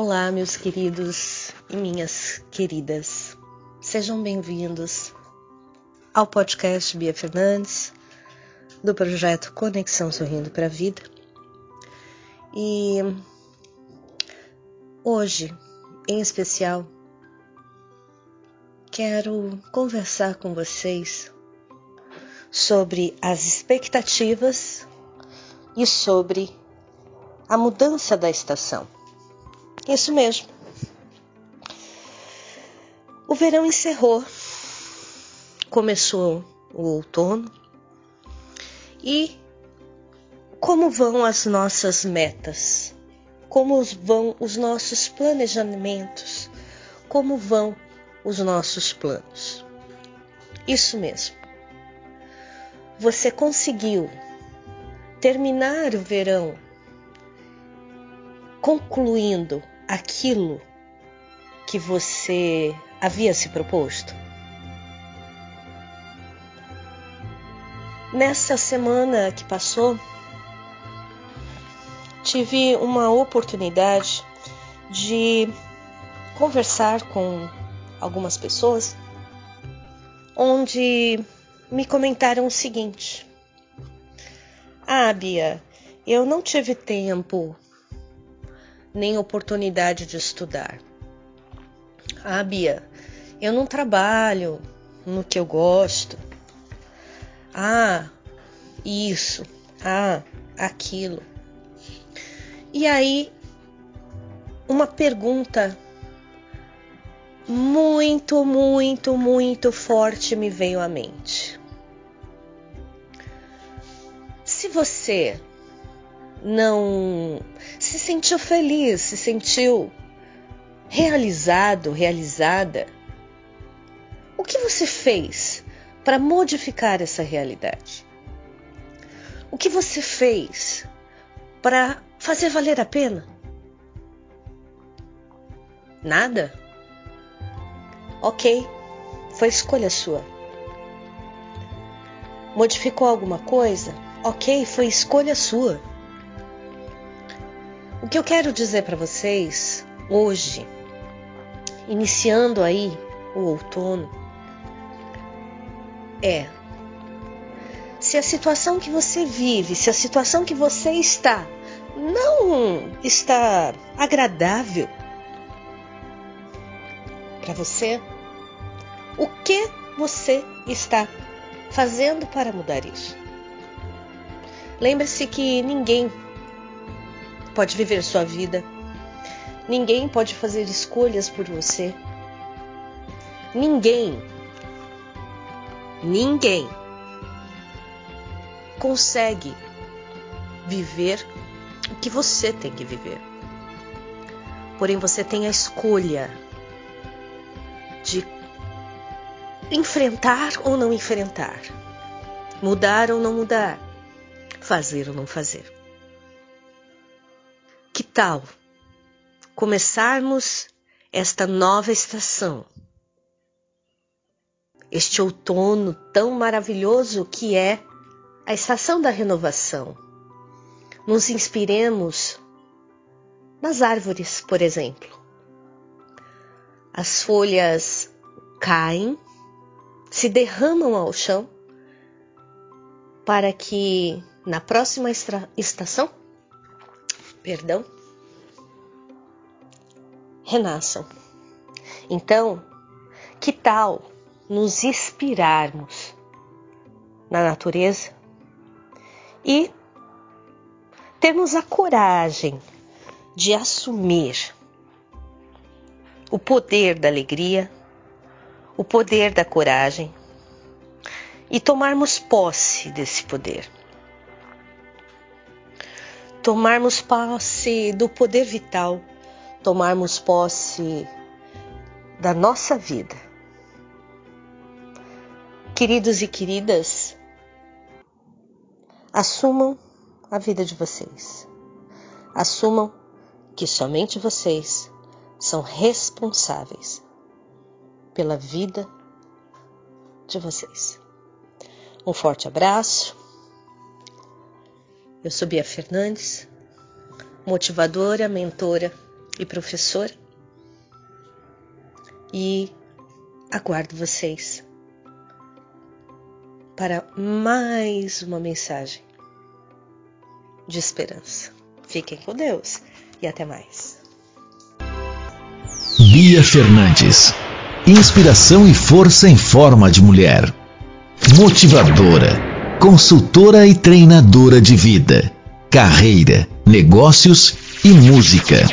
Olá, meus queridos e minhas queridas. Sejam bem-vindos ao podcast Bia Fernandes, do projeto Conexão Sorrindo para a Vida. E hoje, em especial, quero conversar com vocês sobre as expectativas e sobre a mudança da estação. Isso mesmo. O verão encerrou, começou o outono e como vão as nossas metas? Como vão os nossos planejamentos? Como vão os nossos planos? Isso mesmo. Você conseguiu terminar o verão concluindo aquilo que você havia se proposto? Nessa semana que passou, tive uma oportunidade de conversar com algumas pessoas onde me comentaram o seguinte: Ah, Bia, eu não tive tempo nem oportunidade de estudar. Ah, Bia, eu não trabalho no que eu gosto. Ah, isso. Ah, aquilo. E aí, uma pergunta muito, muito, muito forte me veio à mente. Se você não se sentiu feliz, se sentiu realizado, realizada, o que você fez para modificar essa realidade? O que você fez para fazer valer a pena? Nada? Ok, foi escolha sua. Modificou alguma coisa? Ok, foi escolha sua. O que eu quero dizer para vocês hoje, iniciando aí o outono, é se a situação que você vive, se a situação que você está não está agradável para você, o que você está fazendo para mudar isso? Lembre-se que ninguém pode viver sua vida. Ninguém pode fazer escolhas por você. Ninguém, ninguém consegue viver o que você tem que viver. Porém, você tem a escolha de enfrentar ou não enfrentar, mudar ou não mudar, fazer ou não fazer. Tal começarmos esta nova estação? Este outono tão maravilhoso que é a estação da renovação. Nos inspiremos nas árvores, por exemplo. As folhas caem, se derramam ao chão, para que na próxima estação perdão, renasçam. Então, que tal nos inspirarmos na natureza e termos a coragem de assumir o poder da alegria, o poder da coragem e tomarmos posse desse poder tomarmos posse do poder vital, tomarmos posse da nossa vida. Queridos e queridas, assumam a vida de vocês. Assumam que somente vocês são responsáveis pela vida de vocês. Um forte abraço eu sou Bia Fernandes, motivadora, mentora e professora. E aguardo vocês para mais uma mensagem de esperança. Fiquem com Deus e até mais. Bia Fernandes. Inspiração e força em forma de mulher. Motivadora, consultora e treinadora de vida, carreira, negócios e música.